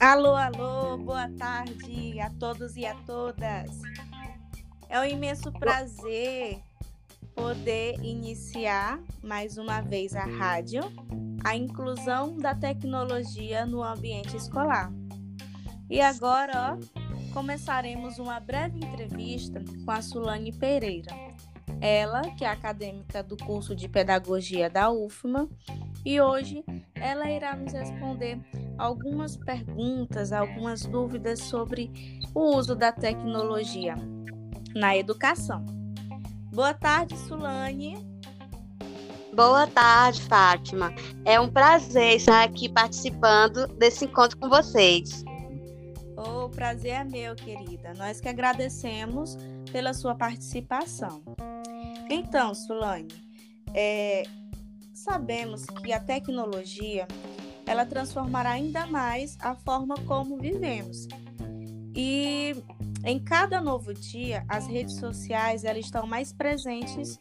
Alô, alô, boa tarde a todos e a todas. É um imenso prazer poder iniciar mais uma vez a rádio, a inclusão da tecnologia no ambiente escolar. E agora, ó, começaremos uma breve entrevista com a Sulane Pereira. Ela, que é acadêmica do curso de Pedagogia da UFMA, e hoje ela irá nos responder algumas perguntas, algumas dúvidas sobre o uso da tecnologia na educação. Boa tarde, Sulane. Boa tarde, Fátima. É um prazer estar aqui participando desse encontro com vocês. O prazer é meu, querida. Nós que agradecemos pela sua participação. Então, Sulane, é, sabemos que a tecnologia ela transformará ainda mais a forma como vivemos. E em cada novo dia, as redes sociais elas estão mais presentes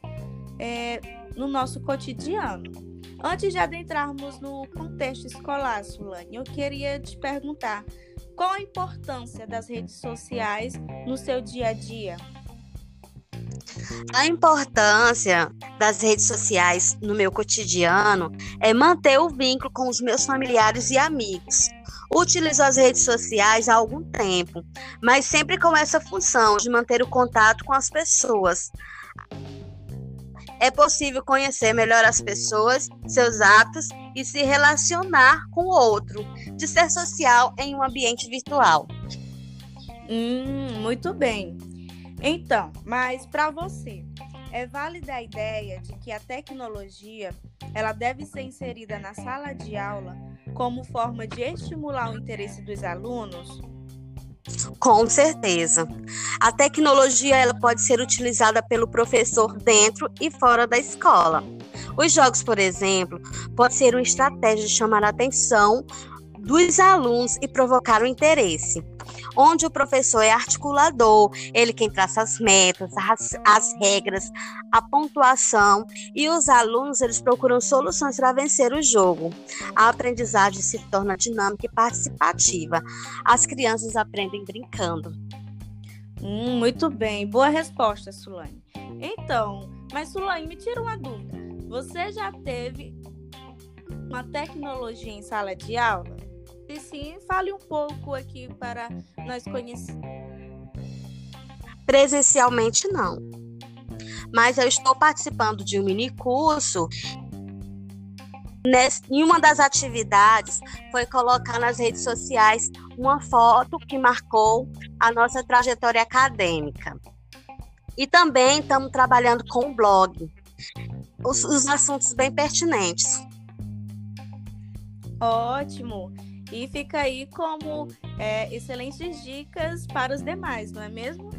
é, no nosso cotidiano. Antes de adentrarmos no contexto escolar, Sulane, eu queria te perguntar qual a importância das redes sociais no seu dia a dia? A importância das redes sociais no meu cotidiano é manter o vínculo com os meus familiares e amigos. Utilizo as redes sociais há algum tempo, mas sempre com essa função de manter o contato com as pessoas. É possível conhecer melhor as pessoas, seus atos e se relacionar com o outro, de ser social em um ambiente virtual. Hum, muito bem. Então, mas para você, é válida a ideia de que a tecnologia ela deve ser inserida na sala de aula como forma de estimular o interesse dos alunos? Com certeza. A tecnologia ela pode ser utilizada pelo professor dentro e fora da escola. Os jogos, por exemplo, pode ser uma estratégia de chamar a atenção dos alunos e provocar o interesse onde o professor é articulador, ele quem traça as metas, as, as regras, a pontuação e os alunos eles procuram soluções para vencer o jogo. A aprendizagem se torna dinâmica e participativa. As crianças aprendem brincando. Hum, muito bem, boa resposta, Sulane. Então, mas Sulane, me tira uma dúvida. Você já teve uma tecnologia em sala de aula? E sim, fale um pouco aqui para nós conhecermos. Presencialmente, não. Mas eu estou participando de um mini curso. Em uma das atividades foi colocar nas redes sociais uma foto que marcou a nossa trajetória acadêmica. E também estamos trabalhando com o blog, os, os assuntos bem pertinentes. Ótimo! E fica aí como é, excelentes dicas para os demais, não é mesmo?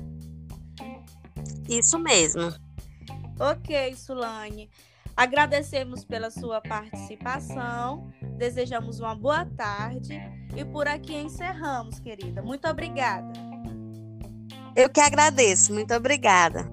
Isso mesmo. Ok, Sulane. Agradecemos pela sua participação, desejamos uma boa tarde e por aqui encerramos, querida. Muito obrigada. Eu que agradeço, muito obrigada.